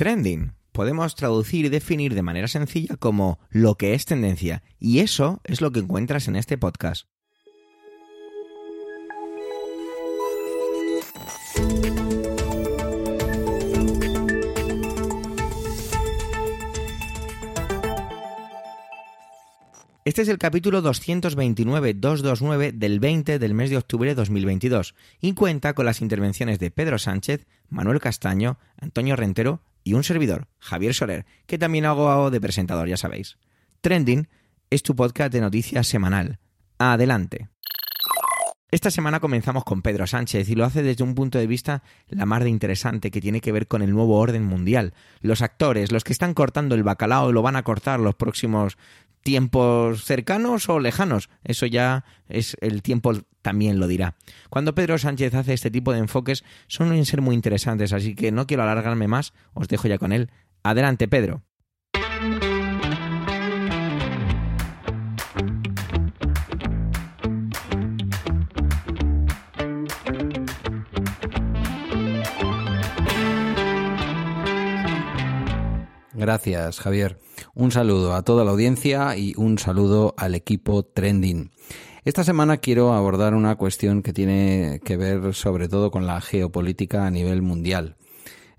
Trending podemos traducir y definir de manera sencilla como lo que es tendencia, y eso es lo que encuentras en este podcast. Este es el capítulo 229-229 del 20 del mes de octubre de 2022 y cuenta con las intervenciones de Pedro Sánchez, Manuel Castaño, Antonio Rentero y un servidor, Javier Soler, que también hago de presentador, ya sabéis. Trending es tu podcast de noticias semanal. Adelante. Esta semana comenzamos con Pedro Sánchez y lo hace desde un punto de vista la más de interesante que tiene que ver con el nuevo orden mundial. Los actores, los que están cortando el bacalao, lo van a cortar los próximos tiempos cercanos o lejanos. Eso ya es el tiempo también lo dirá. Cuando Pedro Sánchez hace este tipo de enfoques suelen ser muy interesantes, así que no quiero alargarme más, os dejo ya con él. Adelante, Pedro. Gracias, Javier. Un saludo a toda la audiencia y un saludo al equipo Trending. Esta semana quiero abordar una cuestión que tiene que ver sobre todo con la geopolítica a nivel mundial.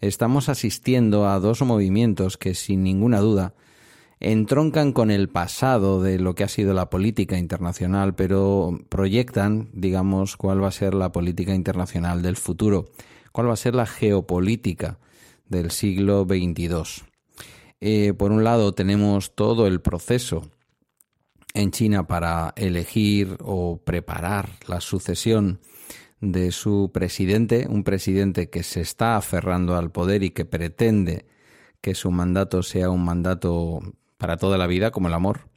Estamos asistiendo a dos movimientos que sin ninguna duda entroncan con el pasado de lo que ha sido la política internacional, pero proyectan, digamos, cuál va a ser la política internacional del futuro, cuál va a ser la geopolítica del siglo XXII. Eh, por un lado tenemos todo el proceso en China para elegir o preparar la sucesión de su presidente, un presidente que se está aferrando al poder y que pretende que su mandato sea un mandato para toda la vida, como el amor.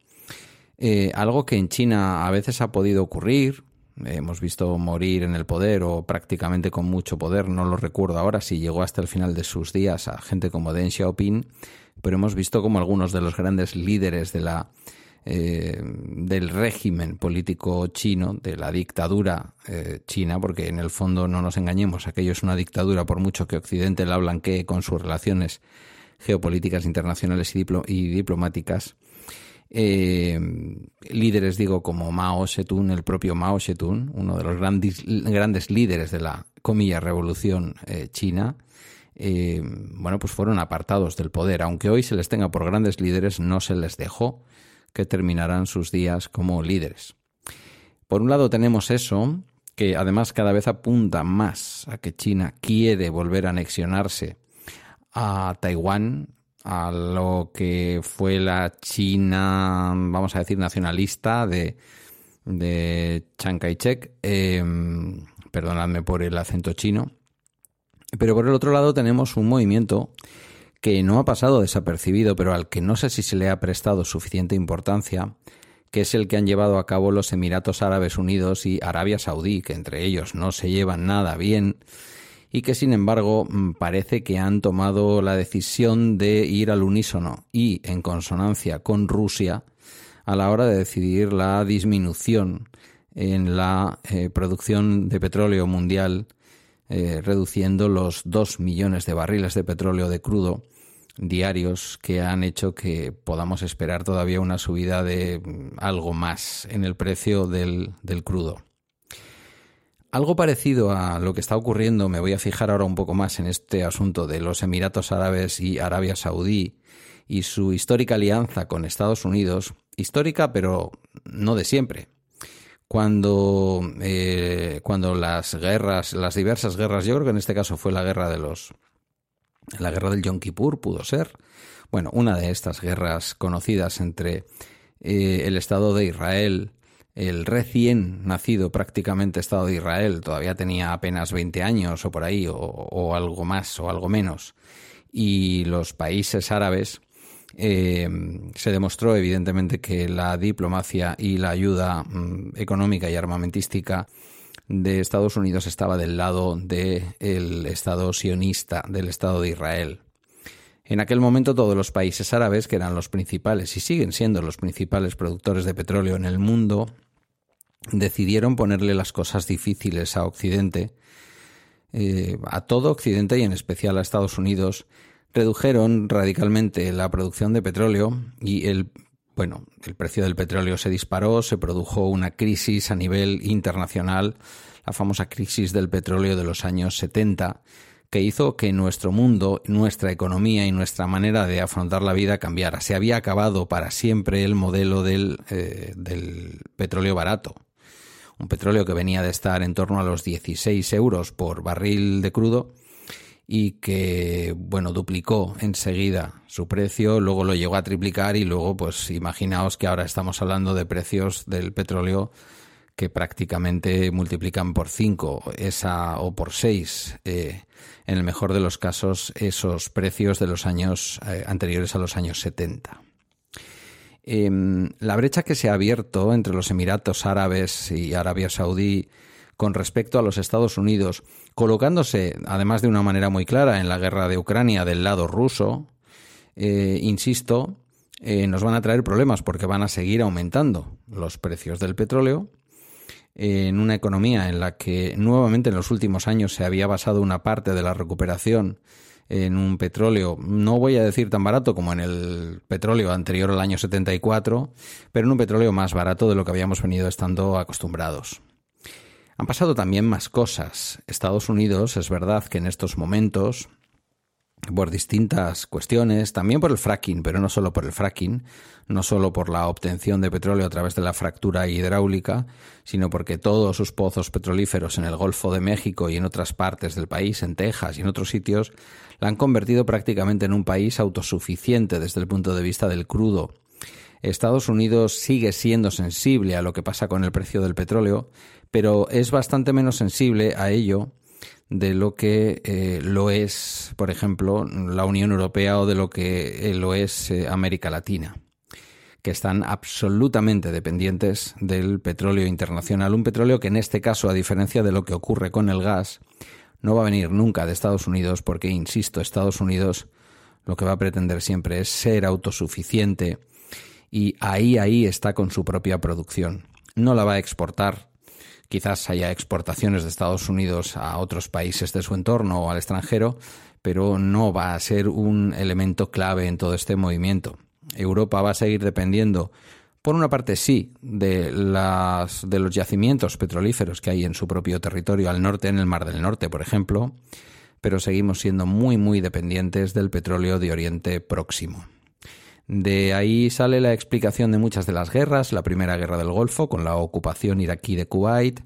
Eh, algo que en China a veces ha podido ocurrir, hemos visto morir en el poder o prácticamente con mucho poder, no lo recuerdo ahora si llegó hasta el final de sus días a gente como Deng Xiaoping, pero hemos visto como algunos de los grandes líderes de la eh, del régimen político chino, de la dictadura eh, china, porque en el fondo no nos engañemos, aquello es una dictadura por mucho que Occidente la blanquee con sus relaciones geopolíticas internacionales y, diplomáticas. Eh, líderes, digo, como Mao Zedong, el propio Mao Zedong, uno de los grandes, grandes líderes de la, comilla, revolución china, eh, bueno, pues fueron apartados del poder. Aunque hoy se les tenga por grandes líderes, no se les dejó que terminaran sus días como líderes. Por un lado tenemos eso, que además cada vez apunta más a que China quiere volver a anexionarse a Taiwán, a lo que fue la China, vamos a decir, nacionalista de, de Chiang Kai-shek. Eh, perdonadme por el acento chino. Pero por el otro lado tenemos un movimiento que no ha pasado desapercibido, pero al que no sé si se le ha prestado suficiente importancia, que es el que han llevado a cabo los Emiratos Árabes Unidos y Arabia Saudí, que entre ellos no se llevan nada bien, y que sin embargo mm, parece que han tomado la decisión de ir al unísono y en consonancia con Rusia a la hora de decidir la disminución en la eh, producción de petróleo mundial eh, reduciendo los 2 millones de barriles de petróleo de crudo diarios que han hecho que podamos esperar todavía una subida de mm, algo más en el precio del, del crudo. Algo parecido a lo que está ocurriendo, me voy a fijar ahora un poco más en este asunto de los Emiratos Árabes y Arabia Saudí y su histórica alianza con Estados Unidos, histórica pero no de siempre, cuando, eh, cuando las guerras, las diversas guerras, yo creo que en este caso fue la guerra de los, la guerra del Yom Kippur, pudo ser, bueno, una de estas guerras conocidas entre eh, el Estado de Israel, el recién nacido prácticamente Estado de Israel, todavía tenía apenas 20 años o por ahí, o, o algo más o algo menos, y los países árabes, eh, se demostró evidentemente que la diplomacia y la ayuda mm, económica y armamentística de Estados Unidos estaba del lado del Estado sionista, del Estado de Israel. En aquel momento todos los países árabes, que eran los principales y siguen siendo los principales productores de petróleo en el mundo, decidieron ponerle las cosas difíciles a Occidente, eh, a todo Occidente y en especial a Estados Unidos, redujeron radicalmente la producción de petróleo y el bueno, el precio del petróleo se disparó, se produjo una crisis a nivel internacional, la famosa crisis del petróleo de los años 70, que hizo que nuestro mundo, nuestra economía y nuestra manera de afrontar la vida cambiara. Se había acabado para siempre el modelo del, eh, del petróleo barato. Un petróleo que venía de estar en torno a los 16 euros por barril de crudo y que, bueno, duplicó enseguida su precio, luego lo llegó a triplicar y luego, pues imaginaos que ahora estamos hablando de precios del petróleo que prácticamente multiplican por 5 esa o por 6 eh, en el mejor de los casos esos precios de los años eh, anteriores a los años 70. Em, la brecha que se ha abierto entre los Emiratos Árabes y Arabia Saudí con respecto a los Estados Unidos, colocándose, además de una manera muy clara, en la guerra de Ucrania del lado ruso, eh, insisto, eh, nos van a traer problemas porque van a seguir aumentando los precios del petróleo en una economía en la que nuevamente en los últimos años se había basado una parte de la recuperación en un petróleo, no voy a decir tan barato como en el petróleo anterior al año 74, pero en un petróleo más barato de lo que habíamos venido estando acostumbrados. Han pasado también más cosas. Estados Unidos, es verdad que en estos momentos, por distintas cuestiones, también por el fracking, pero no solo por el fracking, no solo por la obtención de petróleo a través de la fractura hidráulica, sino porque todos sus pozos petrolíferos en el Golfo de México y en otras partes del país, en Texas y en otros sitios, la han convertido prácticamente en un país autosuficiente desde el punto de vista del crudo. Estados Unidos sigue siendo sensible a lo que pasa con el precio del petróleo, pero es bastante menos sensible a ello de lo que eh, lo es, por ejemplo, la Unión Europea o de lo que eh, lo es eh, América Latina, que están absolutamente dependientes del petróleo internacional. Un petróleo que en este caso, a diferencia de lo que ocurre con el gas, no va a venir nunca de Estados Unidos porque, insisto, Estados Unidos lo que va a pretender siempre es ser autosuficiente y ahí, ahí está con su propia producción. No la va a exportar Quizás haya exportaciones de Estados Unidos a otros países de su entorno o al extranjero, pero no va a ser un elemento clave en todo este movimiento. Europa va a seguir dependiendo, por una parte sí, de, las, de los yacimientos petrolíferos que hay en su propio territorio al norte, en el Mar del Norte, por ejemplo, pero seguimos siendo muy, muy dependientes del petróleo de Oriente Próximo. De ahí sale la explicación de muchas de las guerras, la primera guerra del Golfo, con la ocupación iraquí de Kuwait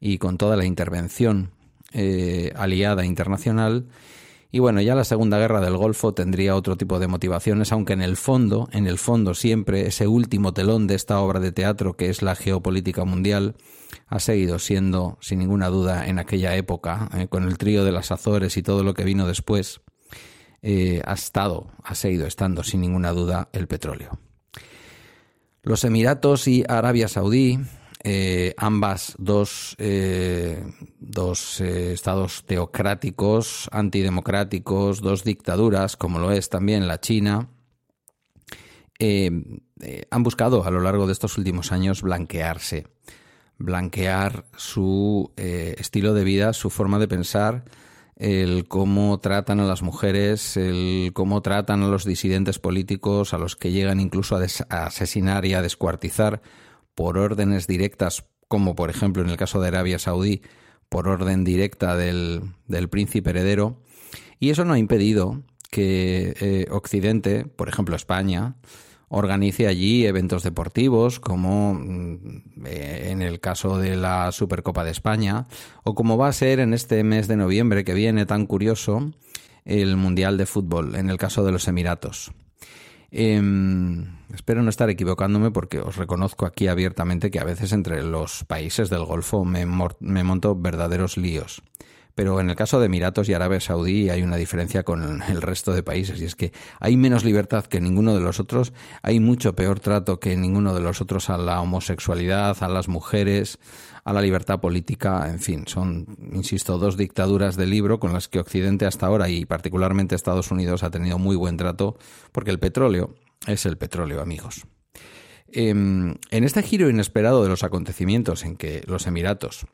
y con toda la intervención eh, aliada internacional. Y bueno, ya la Segunda Guerra del Golfo tendría otro tipo de motivaciones, aunque en el fondo, en el fondo siempre ese último telón de esta obra de teatro que es la geopolítica mundial ha seguido siendo, sin ninguna duda, en aquella época, eh, con el trío de las Azores y todo lo que vino después, eh, ha estado, ha seguido estando sin ninguna duda el petróleo. Los Emiratos y Arabia Saudí, eh, ambas dos, eh, dos estados teocráticos, antidemocráticos, dos dictaduras, como lo es también la China, han buscado a lo largo de estos últimos años blanquearse, blanquear su estilo de vida, su forma de pensar, el cómo tratan a las mujeres, el cómo tratan a los disidentes políticos, a los que llegan incluso a, asesinar y a descuartizar por órdenes directas, como por ejemplo en el caso de Arabia Saudí, por orden directa del, príncipe heredero. Y eso no ha impedido que eh, Occidente, por ejemplo España, organice allí eventos deportivos, como mm, eh, en el caso de la Supercopa de España, o como va a ser en este mes de noviembre que viene tan curioso, el Mundial de Fútbol, en el caso de los Emiratos. Em, espero no estar equivocándome porque os reconozco aquí abiertamente que a veces entre los países del Golfo me, me monto verdaderos líos. Pero en el caso de Emiratos y Arabia Saudí hay una diferencia con el resto de países y es que hay menos libertad que ninguno de los otros, hay mucho peor trato que ninguno de los otros a la homosexualidad, a las mujeres, a la libertad política, en fin, son, insisto, dos dictaduras de libro con las que Occidente hasta ahora y particularmente Estados Unidos ha tenido muy buen trato porque el petróleo es el petróleo, amigos. Em, en este giro inesperado de los acontecimientos en que los Emiratos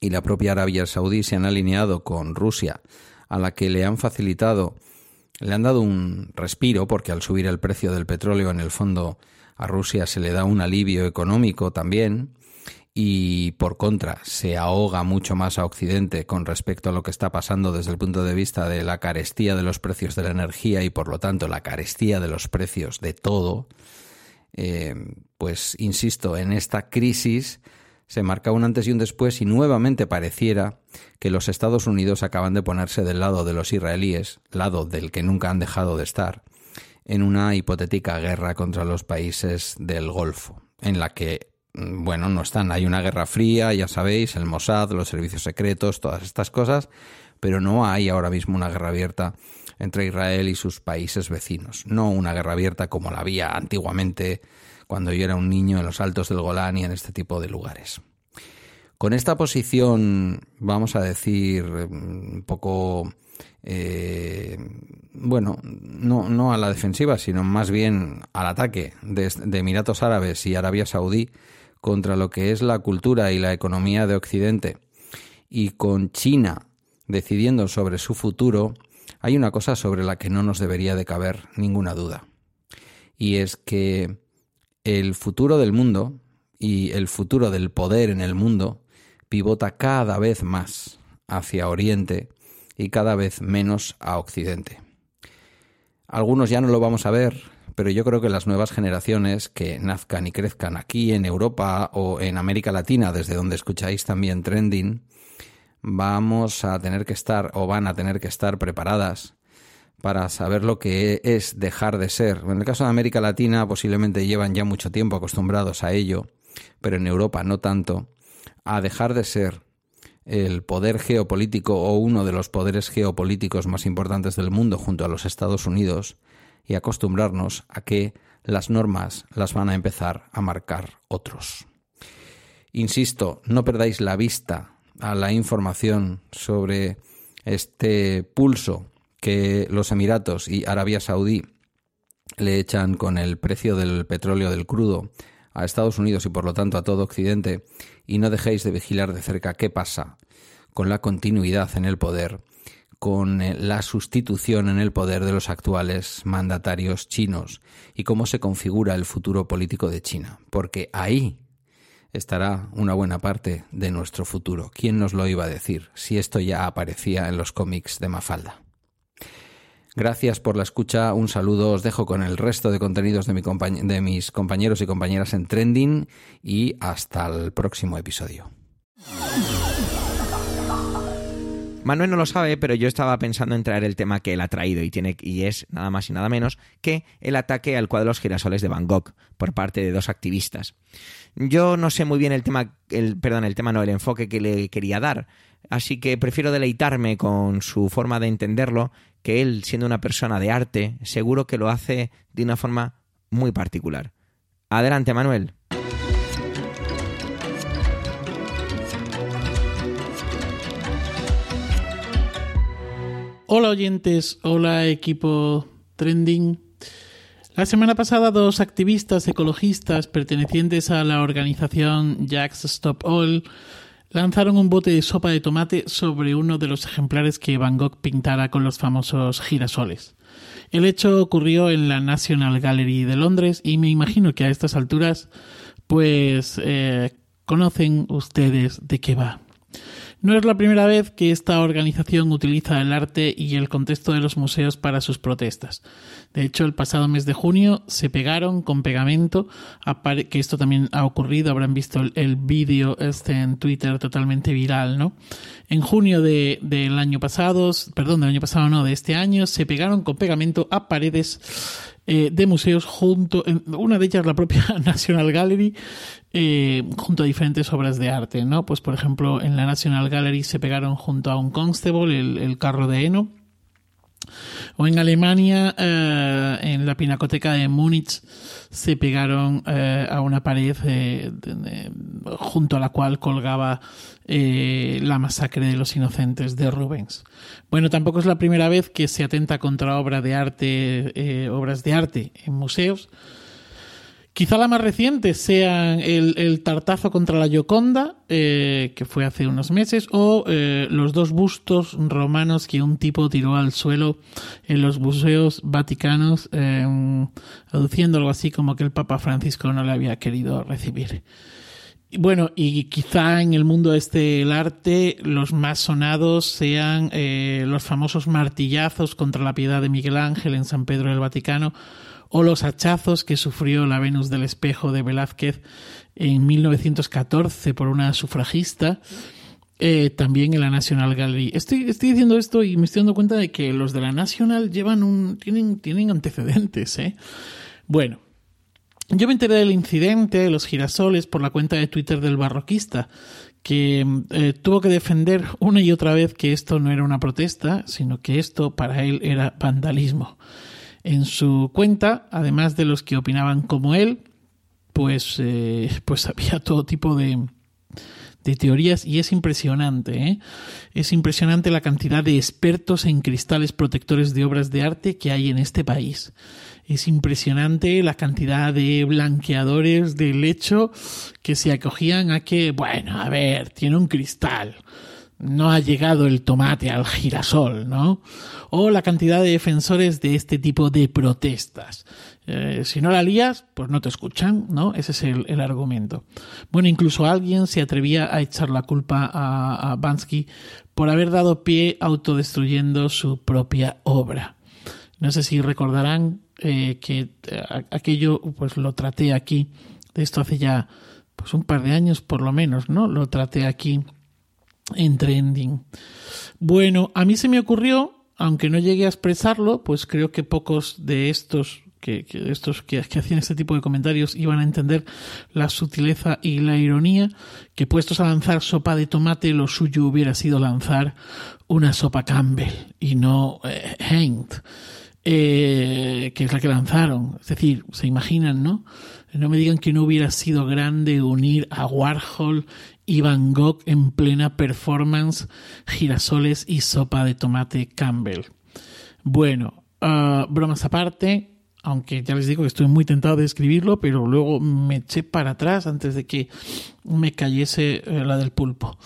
y la propia Arabia Saudí se han alineado con Rusia, a la que le han facilitado le han dado un respiro porque al subir el precio del petróleo en el fondo a Rusia se le da un alivio económico también y por contra se ahoga mucho más a Occidente con respecto a lo que está pasando desde el punto de vista de la carestía de los precios de la energía y por lo tanto la carestía de los precios de todo, eh, pues insisto, en esta crisis se marca un antes y un después y nuevamente pareciera que los Estados Unidos acaban de ponerse del lado de los israelíes, lado del que nunca han dejado de estar, en una hipotética guerra contra los países del Golfo, en la que, mm, bueno, no están. Hay una guerra fría, ya sabéis, el Mossad, los servicios secretos, todas estas cosas, pero no hay ahora mismo una guerra abierta entre Israel y sus países vecinos. No una guerra abierta como la había antiguamente cuando yo era un niño en los altos del Golán y en este tipo de lugares. Con esta posición, vamos a decir, un poco, eh, bueno, no, no, a la defensiva, sino más bien al ataque de Emiratos Árabes y Arabia Saudí contra lo que es la cultura y la economía de Occidente, y con China decidiendo sobre su futuro, hay una cosa sobre la que no nos debería de caber ninguna duda. Y es que el futuro del mundo y el futuro del poder en el mundo pivota cada vez más hacia Oriente y cada vez menos a Occidente. Algunos ya no lo vamos a ver, pero yo creo que las nuevas generaciones que nazcan y crezcan aquí en Europa o en América Latina, desde donde escucháis también trending, vamos a tener que estar o van a tener que estar preparadas para saber lo que es dejar de ser. En el caso de América Latina posiblemente llevan ya mucho tiempo acostumbrados a ello, pero en Europa no tanto, a dejar de ser el poder geopolítico o uno de los poderes geopolíticos más importantes del mundo junto a los Estados Unidos y acostumbrarnos a que las normas las van a empezar a marcar otros. Insisto, no perdáis la vista a la información sobre este pulso que los Emiratos y Arabia Saudí le echan con el precio del petróleo del crudo a Estados Unidos y por lo tanto a todo Occidente y no dejéis de vigilar de cerca qué pasa con la continuidad en el poder, con eh, la sustitución en el poder de los actuales mandatarios chinos y cómo se configura el futuro político de China, porque ahí estará una buena parte de nuestro futuro. ¿Quién nos lo iba a decir si esto ya aparecía en los cómics de Mafalda? Gracias por la escucha, un saludo, os dejo con el resto de contenidos de, mi de mis compañeros y compañeras en Trending y hasta el próximo episodio. Manuel no lo sabe, pero yo estaba pensando en traer el tema que él ha traído y tiene y es nada más y nada menos que el ataque al cuadro de los girasoles de Van Gogh por parte de dos activistas. Yo no sé muy bien el tema, perdón, el tema no, el enfoque que le quería dar, así que prefiero deleitarme con su forma de entenderlo que él, siendo una persona de arte, seguro que lo hace de una forma muy particular. Adelante, Manuel. Hola oyentes, hola equipo trending. La semana pasada dos activistas ecologistas pertenecientes a la organización Jacks Stop All lanzaron un bote de sopa de tomate sobre uno de los ejemplares que Van Gogh pintara con los famosos girasoles. El hecho ocurrió en la National Gallery de Londres y me imagino que a estas alturas pues eh, conocen ustedes de qué va. No es la primera vez que esta organización utiliza el arte y el contexto de los museos para sus protestas. De hecho, el pasado mes de junio se pegaron con pegamento, que esto también ha ocurrido, habrán visto el, vídeo este en Twitter totalmente viral, ¿no? En junio del año pasado, perdón, del año pasado no, de este año, se pegaron con pegamento a paredes eh, de museos junto, una de ellas la propia National Gallery, eh, junto a diferentes obras de arte, ¿no? Pues por ejemplo en la National Gallery se pegaron junto a un Constable, el, carro de Eno, o en Alemania, eh, en la pinacoteca de Múnich, se pegaron eh, a una pared junto a la cual colgaba la masacre de los inocentes de Rubens. Bueno, tampoco es la primera vez que se atenta contra obra de arte, obras de arte en museos Quizá la más reciente sea el, tartazo contra la Gioconda, eh, que fue hace unos meses, o eh, los dos bustos romanos que un tipo tiró al suelo en los museos vaticanos, eh, aduciendo algo así como que el Papa Francisco no le había querido recibir. Bueno, y quizá en el mundo este del arte los más sonados sean los famosos martillazos contra la piedad de Miguel Ángel en San Pedro del Vaticano, o los hachazos que sufrió la Venus del Espejo de Velázquez en 1914 por una sufragista. Eh, también en la National Gallery. Estoy, estoy diciendo esto y me estoy dando cuenta de que los de la National llevan un. tienen, tienen antecedentes, ¿eh? Bueno. Yo me enteré del incidente de los girasoles por la cuenta de Twitter del barroquista, que eh, tuvo que defender una y otra vez que esto no era una protesta, sino que esto para él era vandalismo. En su cuenta, además de los que opinaban como él, pues, eh, pues había todo tipo de, de teorías y es impresionante, ¿eh? es impresionante la cantidad de expertos en cristales protectores de obras de arte que hay en este país. Es impresionante la cantidad de blanqueadores de lecho que se acogían a que, bueno, a ver, tiene un cristal no ha llegado el tomate al girasol, ¿no? O la cantidad de defensores de este tipo de protestas. Eh, si no la lías, pues no te escuchan, ¿no? Ese es el, argumento. Bueno, incluso alguien se atrevía a echar la culpa a, Bansky por haber dado pie autodestruyendo su propia obra. No sé si recordarán eh, que eh, aquello, pues lo traté aquí, de esto hace ya pues un par de años por lo menos, ¿no? Lo traté aquí en trending. Bueno, a mí se me ocurrió, aunque no llegué a expresarlo, pues creo que pocos de estos que, estos que, hacían este tipo de comentarios iban a entender la sutileza y la ironía, que puestos a lanzar sopa de tomate, lo suyo hubiera sido lanzar una sopa Campbell y no eh, eh, que es la que lanzaron. Es decir, se imaginan, ¿no? No me digan que no hubiera sido grande unir a Warhol y Van Gogh en plena performance, girasoles y sopa de tomate Campbell. Bueno, ah, bromas aparte, aunque ya les digo que estoy muy tentado de escribirlo, pero luego me eché para atrás antes de que me cayese eh, la del pulpo.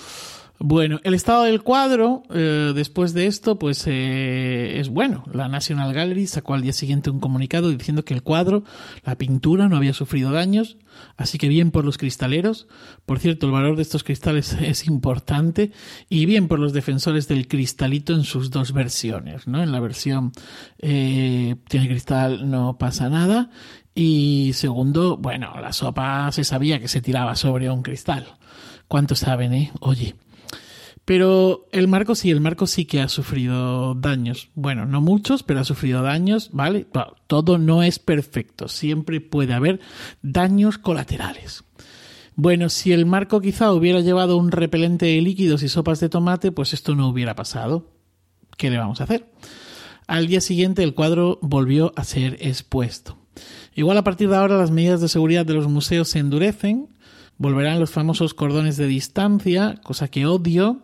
Bueno, el estado del cuadro, eh, después de esto, pues eh, es bueno. La National Gallery sacó al día siguiente un comunicado diciendo que el cuadro, la pintura, no había sufrido daños, así que bien por los cristaleros. Por cierto, el valor de estos cristales es importante y bien por los defensores del cristalito en sus dos versiones. ¿no? En la versión eh, tiene cristal, no pasa nada. Y segundo, bueno, la sopa se sabía que se tiraba sobre un cristal. ¿Cuántos saben, eh? Oye. Pero el marco sí, el marco sí que ha sufrido daños. Bueno, no muchos, pero ha sufrido daños, ¿vale? Todo no es perfecto, siempre puede haber daños colaterales. Bueno, si el marco quizá hubiera llevado un repelente de líquidos y sopas de tomate, pues esto no hubiera pasado. ¿Qué le vamos a hacer? Al día siguiente el cuadro volvió a ser expuesto. Igual a partir de ahora las medidas de seguridad de los museos se endurecen, volverán los famosos cordones de distancia, cosa que odio,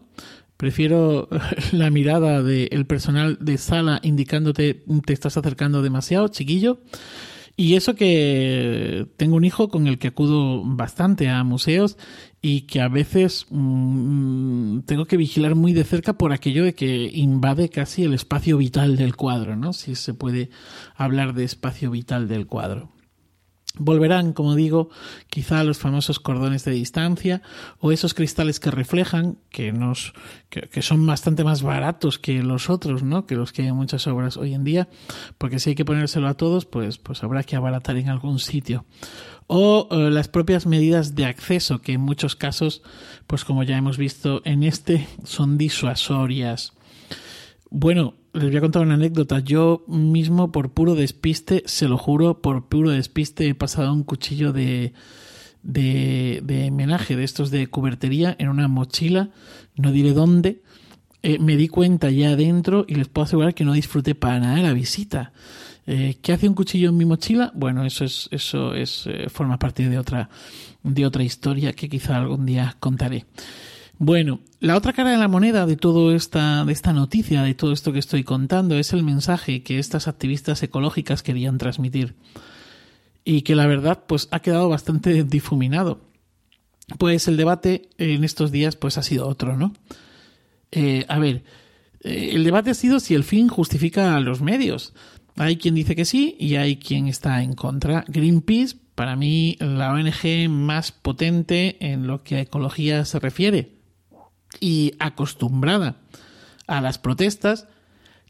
Prefiero la mirada del personal de sala indicándote te estás acercando demasiado, chiquillo. Y eso que tengo un hijo con el que acudo bastante a museos y que a veces mm, tengo que vigilar muy de cerca por aquello de que invade casi el espacio vital del cuadro, ¿no? Si se puede hablar de espacio vital del cuadro. Volverán, como digo, quizá los famosos cordones de distancia o esos cristales que reflejan, que, nos, que, son bastante más baratos que los otros, ¿no? que los que hay en muchas obras hoy en día, porque si hay que ponérselo a todos, pues, pues habrá que abaratar en algún sitio. O eh, las propias medidas de acceso, que en muchos casos, pues como ya hemos visto en este, son disuasorias. Bueno, les voy a contar una anécdota. Yo mismo, por puro despiste, se lo juro, por puro despiste, he pasado un cuchillo de, de, de menaje, de estos de cubertería, en una mochila, no diré dónde. Eh, me di cuenta ya adentro y les puedo asegurar que no disfruté para nada la visita. Eh, ¿Qué hace un cuchillo en mi mochila? Bueno, eso es, eso es, eh, forma parte de otra, de otra historia que quizá algún día contaré. Bueno, la otra cara de la moneda de todo esta, de esta noticia, de todo esto que estoy contando, es el mensaje que estas activistas ecológicas querían transmitir. y que la verdad pues ha quedado bastante difuminado. Pues el debate en estos días pues ha sido otro, ¿no? Eh, a ver, eh, el debate ha sido si el fin justifica a los medios. Hay quien dice que sí y hay quien está en contra. Greenpeace, para mí, la ONG más potente en lo que a ecología se refiere y acostumbrada a las protestas,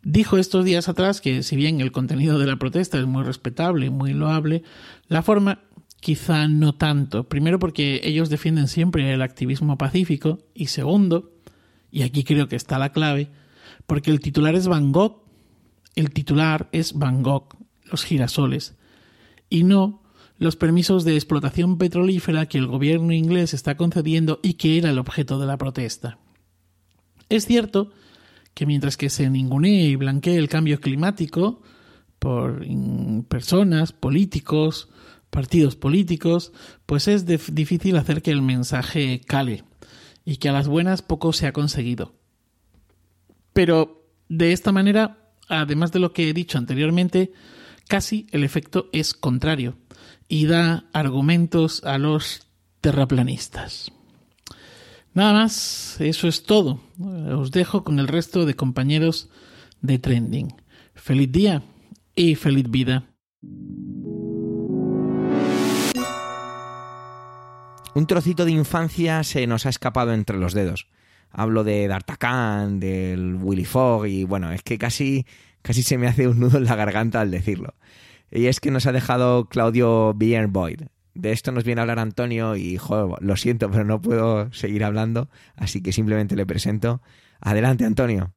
dijo estos días atrás que si bien el contenido de la protesta es muy respetable y muy loable, la forma quizá no tanto. Primero porque ellos defienden siempre el activismo pacífico y segundo, y aquí creo que está la clave, porque el titular es Van Gogh, el titular es Van Gogh, los girasoles, y no los permisos de explotación petrolífera que el gobierno inglés está concediendo y que era el objeto de la protesta. Es cierto que mientras que se ningunee y blanquee el cambio climático por personas, políticos, partidos políticos, pues es difícil hacer que el mensaje cale y que a las buenas poco se ha conseguido. Pero de esta manera, además de lo que he dicho anteriormente, casi el efecto es contrario y da argumentos a los terraplanistas. Nada más, eso es todo. Os dejo con el resto de compañeros de Trending. Feliz día y feliz vida. Un trocito de infancia se nos ha escapado entre los dedos. Hablo de D'Artagnan, del Willy Fogg y bueno, es que casi, casi se me hace un nudo en la garganta al decirlo. Y es que nos ha dejado Claudio Boyd. De esto nos viene a hablar Antonio y, joder, lo siento, pero no puedo seguir hablando, así que simplemente le presento. Adelante, Antonio.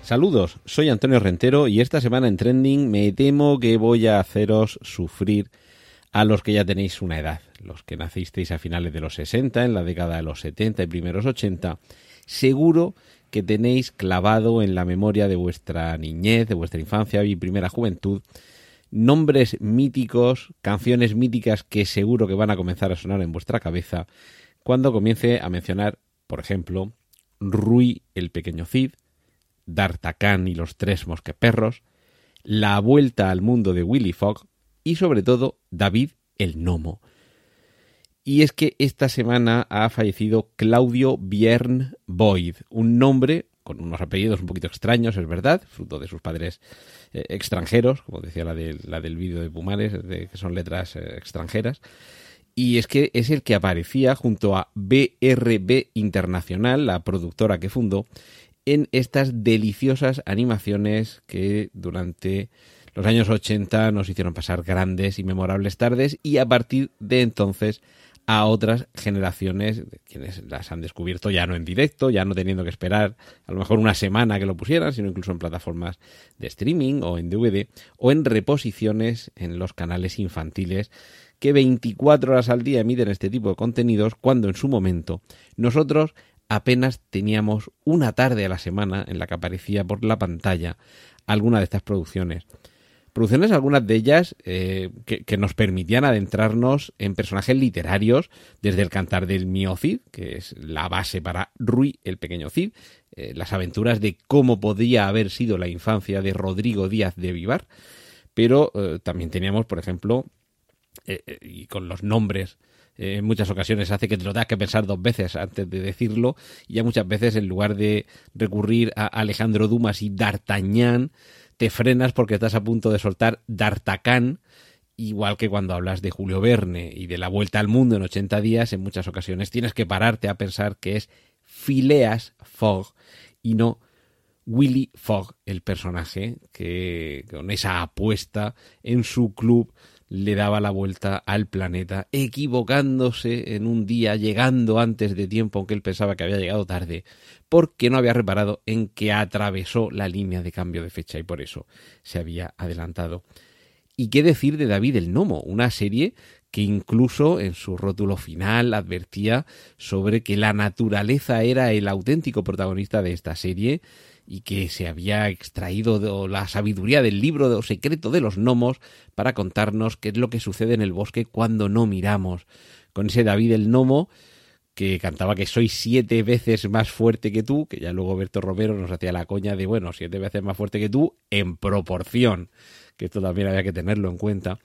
Saludos, soy Antonio Rentero y esta semana en Trending me temo que voy a haceros sufrir a los que ya tenéis una edad, los que nacisteis a finales de los 60, en la década de los 70 y primeros 80, seguro que tenéis clavado en la memoria de vuestra niñez, de vuestra infancia y primera juventud, nombres míticos, canciones míticas que seguro que van a comenzar a sonar en vuestra cabeza cuando comience a mencionar, por ejemplo, Rui el pequeño Cid, D'Artagnan y los tres mosqueperros, La vuelta al mundo de Willy Fogg y sobre todo David el Gnomo. Y es que esta semana ha fallecido Claudio Biern Boyd, un nombre con unos apellidos un poquito extraños, es verdad, fruto de sus padres eh, extranjeros, como decía la, de, la del vídeo de Pumares, de, que son letras eh, extranjeras. Y es que es el que aparecía junto a BRB Internacional, la productora que fundó, en estas deliciosas animaciones que durante los años 80 nos hicieron pasar grandes y memorables tardes y a partir de entonces a otras generaciones quienes las han descubierto ya no en directo, ya no teniendo que esperar a lo mejor una semana que lo pusieran, sino incluso en plataformas de streaming o en DVD o en reposiciones en los canales infantiles que 24 horas al día emiten este tipo de contenidos cuando en su momento nosotros apenas teníamos una tarde a la semana en la que aparecía por la pantalla alguna de estas producciones. Producciones, algunas de ellas, eh, que, nos permitían adentrarnos en personajes literarios, desde el cantar del Mio Cid, que es la base para Rui, el pequeño Cid, eh, las aventuras de cómo podía haber sido la infancia de Rodrigo Díaz de Vivar, pero eh, también teníamos, por ejemplo, y con los nombres en muchas ocasiones hace que te lo tengas que pensar dos veces antes de decirlo, y ya muchas veces en lugar de recurrir a Alejandro Dumas y D'Artagnan, te frenas porque estás a punto de soltar D'Artacán, igual que cuando hablas de Julio Verne y de la vuelta al mundo en 80 días, en muchas ocasiones tienes que pararte a pensar que es Phileas Fogg y no Willy Fogg, el personaje que con esa apuesta en su club le daba la vuelta al planeta, equivocándose en un día, llegando antes de tiempo, aunque él pensaba que había llegado tarde, porque no había reparado en que atravesó la línea de cambio de fecha y por eso se había adelantado. ¿Y qué decir de David el Nomo? Una serie que incluso en su rótulo final advertía sobre que la naturaleza era el auténtico protagonista de esta serie y que se había extraído la sabiduría del libro de secreto de los gnomos para contarnos qué es lo que sucede en el bosque cuando no miramos. Con ese David el gnomo que cantaba que soy siete veces más fuerte que tú, que ya luego Berto Romero nos hacía la coña de, bueno, siete veces más fuerte que tú en proporción, que esto también había que tenerlo en cuenta.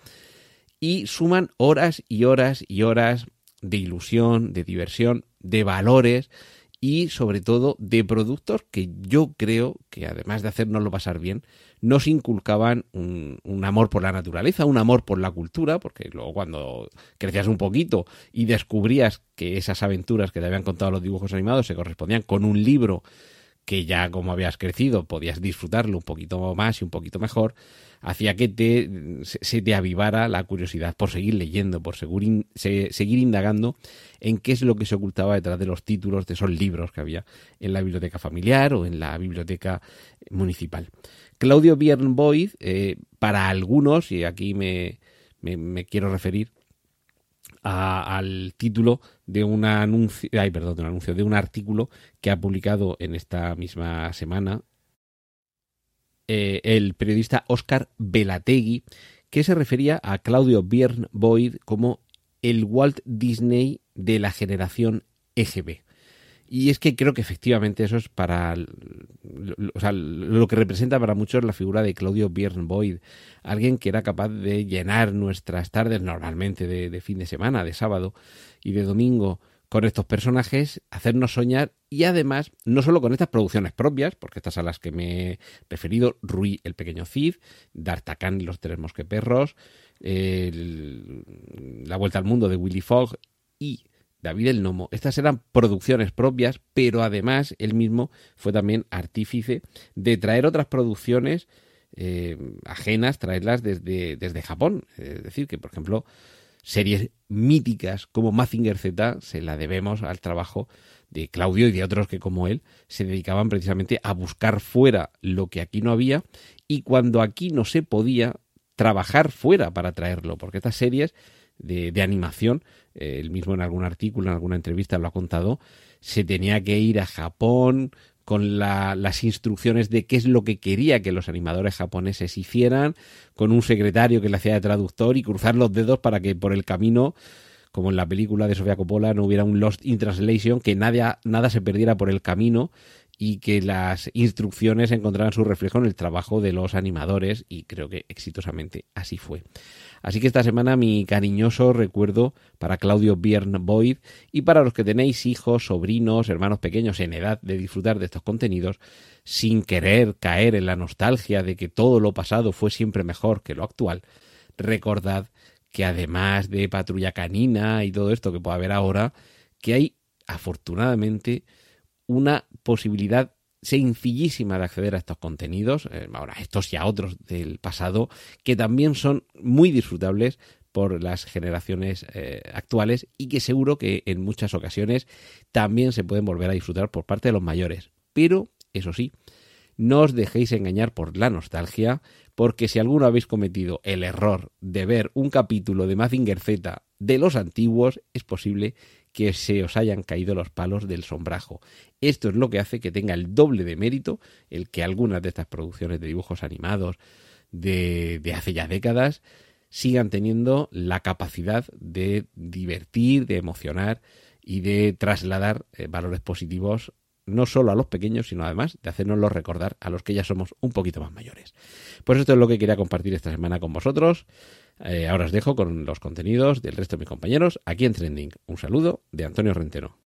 Y suman horas y horas y horas de ilusión, de diversión, de valores y sobre todo de productos que yo creo que además de hacernoslo pasar bien, nos inculcaban un, un, amor por la naturaleza, un amor por la cultura, porque luego cuando crecías un poquito y descubrías que esas aventuras que te habían contado los dibujos animados se correspondían con un libro que ya como habías crecido podías disfrutarlo un poquito más y un poquito mejor, hacía que te, se te avivara la curiosidad por seguir leyendo, por seguir, seguir indagando en qué es lo que se ocultaba detrás de los títulos de esos libros que había en la biblioteca familiar o en la biblioteca municipal. Claudio Biernboyd, eh, para algunos, y aquí me, me, me quiero referir a, al título de un anuncio, ay, perdón, de un anuncio, de un artículo que ha publicado en esta misma semana eh, el periodista Oscar Velategui, que se refería a Claudio Biern Boyd como el Walt Disney de la generación EGB. Y es que creo que efectivamente eso es para. O sea, lo que representa para muchos la figura de Claudio Biern Boyd. Alguien que era capaz de llenar nuestras tardes normalmente de, fin de semana, de sábado y de domingo con estos personajes, hacernos soñar y además, no solo con estas producciones propias, porque estas a las que me he referido, Rui el pequeño Cid, D'Artagnan y los tres mosqueperros, La vuelta al mundo de Willy Fogg y David el Nomo. Estas eran producciones propias, pero además él mismo fue también artífice de traer otras producciones eh, ajenas, traerlas desde, desde Japón. Es decir, que por ejemplo series míticas como Mazinger Z se la debemos al trabajo de Claudio y de otros que como él se dedicaban precisamente a buscar fuera lo que aquí no había y cuando aquí no se podía trabajar fuera para traerlo, porque estas series de, animación, eh, él mismo en algún artículo, en alguna entrevista lo ha contado, se tenía que ir a Japón con la, las instrucciones de qué es lo que quería que los animadores japoneses hicieran, con un secretario que le hacía de traductor y cruzar los dedos para que por el camino como en la película de Sofía Coppola no hubiera un Lost in Translation, que nada, nada se perdiera por el camino y que las instrucciones encontraran su reflejo en el trabajo de los animadores y creo que exitosamente así fue. Así que esta semana mi cariñoso recuerdo para Claudio Biern Boyd y para los que tenéis hijos, sobrinos, hermanos pequeños en edad de disfrutar de estos contenidos sin querer caer en la nostalgia de que todo lo pasado fue siempre mejor que lo actual, recordad que además de patrulla canina y todo esto que puede haber ahora, que hay afortunadamente una posibilidad sencillísima de acceder a estos contenidos, eh, ahora estos y a otros del pasado, que también son muy disfrutables por las generaciones eh, actuales y que seguro que en muchas ocasiones también se pueden volver a disfrutar por parte de los mayores. Pero, eso sí, no os dejéis engañar por la nostalgia, porque si alguno habéis cometido el error de ver un capítulo de Mazinger Z de los antiguos, es posible que se os hayan caído los palos del sombrajo. Esto es lo que hace que tenga el doble de mérito el que algunas de estas producciones de dibujos animados de, de hace ya décadas sigan teniendo la capacidad de divertir, de emocionar y de trasladar eh, valores positivos no solo a los pequeños, sino además de hacernoslo recordar a los que ya somos un poquito más mayores. Pues esto es lo que quería compartir esta semana con vosotros. Eh, ahora os dejo con los contenidos del resto de mis compañeros aquí en Trending. Un saludo de Antonio Rentero.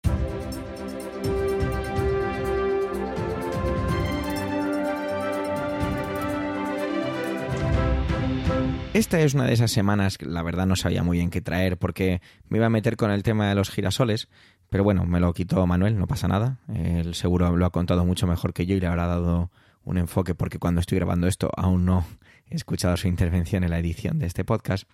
Esta es una de esas semanas que la verdad no sabía muy bien qué traer porque me iba a meter con el tema de los girasoles, pero bueno, me lo quitó Manuel, no pasa nada. Él seguro lo ha contado mucho mejor que yo y le habrá dado un enfoque porque cuando estoy grabando esto aún no he escuchado su intervención en la edición de este podcast.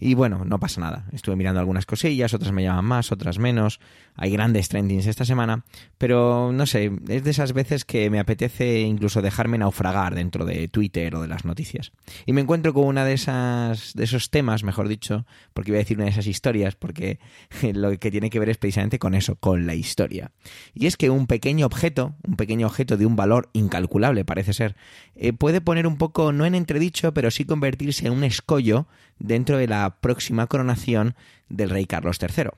Y bueno, no pasa nada. Estuve mirando algunas cosillas, otras me llaman más, otras menos. Hay grandes trendings esta semana, pero no sé, es de esas veces que me apetece incluso dejarme naufragar dentro de Twitter o de las noticias. Y me encuentro con una de esas de esos temas, mejor dicho, porque iba a decir una de esas historias, porque lo que tiene que ver es precisamente con eso, con la historia. Y es que un pequeño objeto, un pequeño objeto de un valor incalculable parece ser, eh, puede poner un poco, no en entredicho, pero sí convertirse en un escollo dentro de la próxima coronación del rey Carlos III.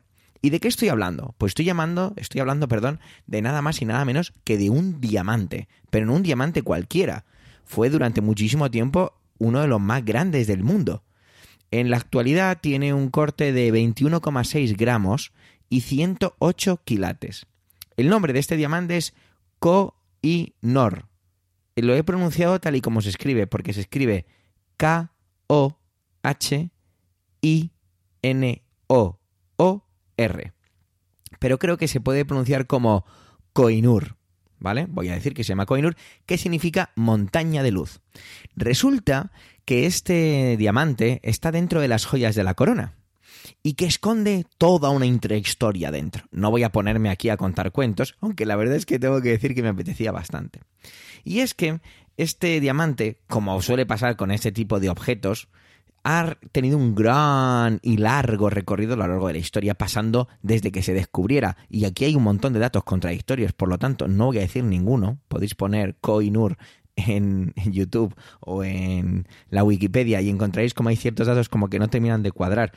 ¿Y de qué estoy hablando? Pues estoy llamando, estoy hablando, perdón, de nada más y nada menos que de un diamante, pero no un diamante cualquiera. Fue durante muchísimo tiempo uno de los más grandes del mundo. En la actualidad tiene un corte de 21,6 gramos y 108 quilates. El nombre de este diamante es Ko-i-Nor. Lo he pronunciado tal y como se escribe, porque se escribe K-O-H-I-N-O-O-R. Pero creo que se puede pronunciar como Koinur. ¿Vale? Voy a decir que se llama Koinur, que significa montaña de luz. Resulta que este diamante está dentro de las joyas de la corona y que esconde toda una intrahistoria dentro. No voy a ponerme aquí a contar cuentos, aunque la verdad es que tengo que decir que me apetecía bastante. Y es que este diamante, como suele pasar con este tipo de objetos, ha tenido un gran y largo recorrido a lo largo de la historia, pasando desde que se descubriera. Y aquí hay un montón de datos contradictorios, por lo tanto, no voy a decir ninguno. Podéis poner Koinur en, YouTube o en la Wikipedia y encontraréis como hay ciertos datos como que no terminan de cuadrar,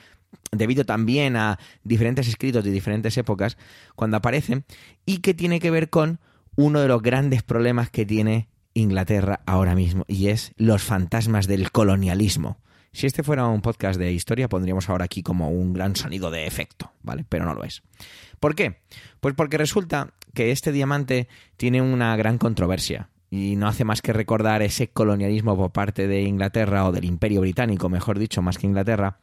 debido también a diferentes escritos de diferentes épocas cuando aparecen, y que tiene que ver con uno de los grandes problemas que tiene Inglaterra ahora mismo, y es los fantasmas del colonialismo. Si este fuera un podcast de historia, pondríamos ahora aquí como un gran sonido de efecto, ¿vale? Pero no lo es. ¿Por qué? Pues porque resulta que este diamante tiene una gran controversia y no hace más que recordar ese colonialismo por parte de Inglaterra o del Imperio Británico, mejor dicho, más que Inglaterra,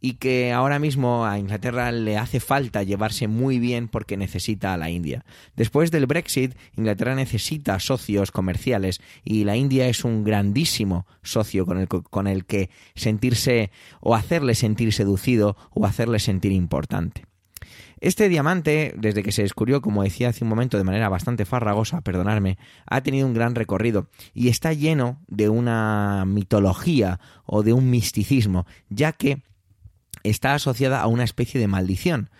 y que ahora mismo a Inglaterra le hace falta llevarse muy bien porque necesita a la India. Después del Brexit, Inglaterra necesita socios comerciales y la India es un grandísimo socio con el, con el que sentirse o hacerle sentir seducido o hacerle sentir importante. Este diamante, desde que se descubrió, como decía hace un momento, de manera bastante farragosa, perdonarme, ha tenido un gran recorrido y está lleno de una mitología o de un misticismo, ya que está asociada a una especie de maldición.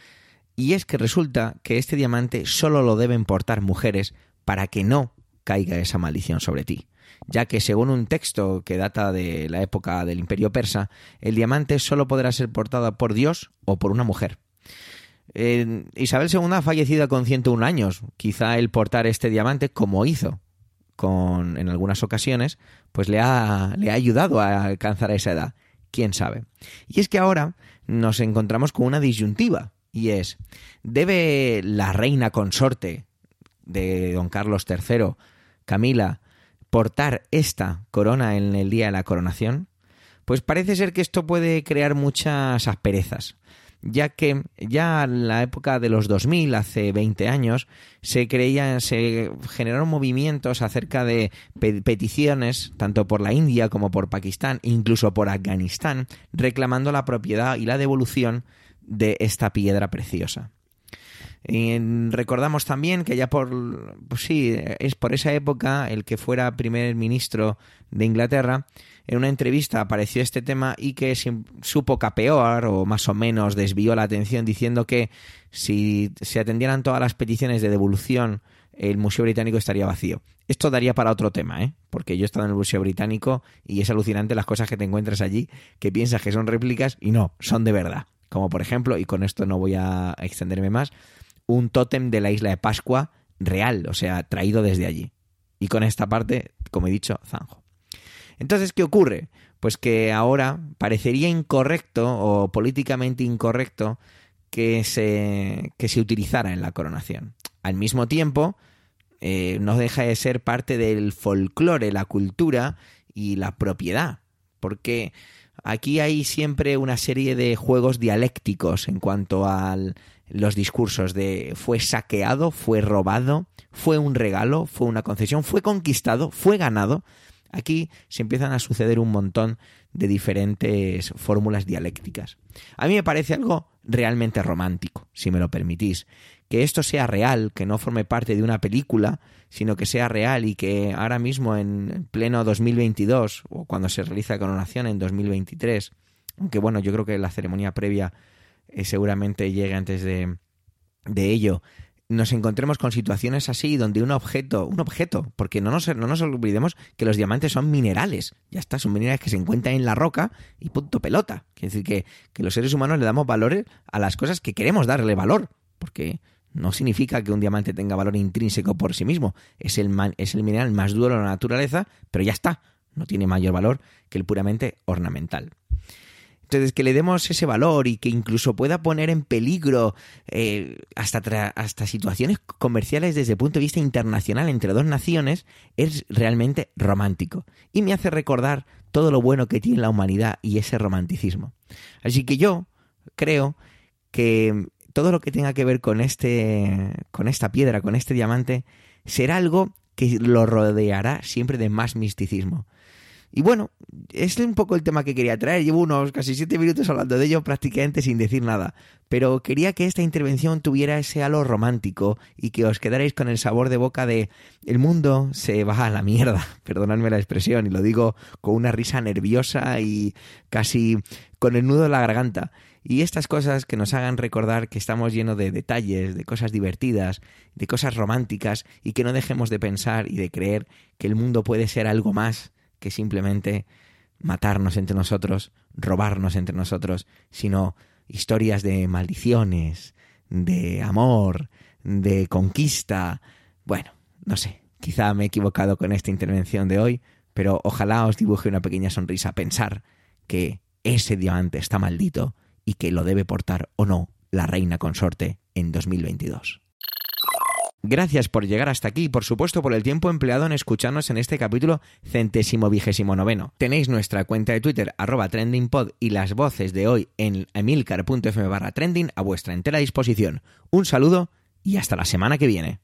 Y es que resulta que este diamante solo lo deben portar mujeres para que no caiga esa maldición sobre ti ya que según un texto que data de la época del imperio persa, el diamante solo podrá ser portado por Dios o por una mujer. Isabel II ha fallecido con 101 años. Quizá el portar este diamante, como hizo con, en algunas ocasiones, pues le ha, le ha ayudado a alcanzar esa edad. ¿Quién sabe? Y es que ahora nos encontramos con una disyuntiva, y es, ¿debe la reina consorte de don Carlos III, Camila, portar esta corona en el día de la coronación? Pues parece ser que esto puede crear muchas asperezas ya que ya en la época de los 2000, hace 20 años, se creían, se generaron movimientos acerca de peticiones, tanto por la India como por Pakistán, incluso por Afganistán, reclamando la propiedad y la devolución de esta piedra preciosa. Y recordamos también que ya por, pues sí, es por esa época el que fuera primer ministro de Inglaterra, en una entrevista apareció este tema y que supo capear o más o menos desvió la atención diciendo que si se atendieran todas las peticiones de devolución el Museo Británico estaría vacío. Esto daría para otro tema, ¿eh? Porque yo he estado en el Museo Británico y es alucinante las cosas que te encuentras allí, que piensas que son réplicas y no, son de verdad. Como por ejemplo, y con esto no voy a extenderme más, un tótem de la isla de Pascua real, o sea, traído desde allí. Y con esta parte, como he dicho, zanjo. Entonces, ¿qué ocurre? Pues que ahora parecería incorrecto o políticamente incorrecto que se, que se utilizara en la coronación. Al mismo tiempo, eh, no deja de ser parte del folclore, la cultura y la propiedad. Porque aquí hay siempre una serie de juegos dialécticos en cuanto al los discursos de fue saqueado, fue robado, fue un regalo, fue una concesión, fue conquistado, fue ganado. Aquí se empiezan a suceder un montón de diferentes fórmulas dialécticas. A mí me parece algo realmente romántico, si me lo permitís. Que esto sea real, que no forme parte de una película, sino que sea real y que ahora mismo en pleno 2022 o cuando se realiza la coronación en 2023, aunque bueno, yo creo que la ceremonia previa eh, seguramente llegue antes de, de ello, nos encontremos con situaciones así donde un objeto, un objeto, porque no nos, no nos olvidemos que los diamantes son minerales, ya está, son minerales que se encuentran en la roca y punto pelota. Quiere decir que, que los seres humanos le damos valores a las cosas que queremos darle valor, porque no significa que un diamante tenga valor intrínseco por sí mismo, es el, es el mineral más duro de la naturaleza, pero ya está, no tiene mayor valor que el puramente ornamental. Entonces, que le demos ese valor y que incluso pueda poner en peligro eh, hasta, hasta situaciones comerciales desde el punto de vista internacional entre dos naciones es realmente romántico. Y me hace recordar todo lo bueno que tiene la humanidad y ese romanticismo. Así que yo creo que todo lo que tenga que ver con este con esta piedra, con este diamante, será algo que lo rodeará siempre de más misticismo. Y bueno, es un poco el tema que quería traer. Llevo unos casi siete minutos hablando de ello prácticamente sin decir nada. Pero quería que esta intervención tuviera ese halo romántico y que os quedarais con el sabor de boca de el mundo se va a la mierda. Perdonadme la expresión y lo digo con una risa nerviosa y casi con el nudo en la garganta. Y estas cosas que nos hagan recordar que estamos llenos de detalles, de cosas divertidas, de cosas románticas y que no dejemos de pensar y de creer que el mundo puede ser algo más que simplemente matarnos entre nosotros, robarnos entre nosotros, sino historias de maldiciones, de amor, de conquista. Bueno, no sé, quizá me he equivocado con esta intervención de hoy, pero ojalá os dibuje una pequeña sonrisa pensar que ese diamante está maldito y que lo debe portar o no la reina consorte en 2022. Gracias por llegar hasta aquí y por supuesto por el tiempo empleado en escucharnos en este capítulo centésimo vigésimo noveno. Tenéis nuestra cuenta de Twitter arroba trendingpod y las voces de hoy en emilcar.fm barra trending a vuestra entera disposición. Un saludo y hasta la semana que viene.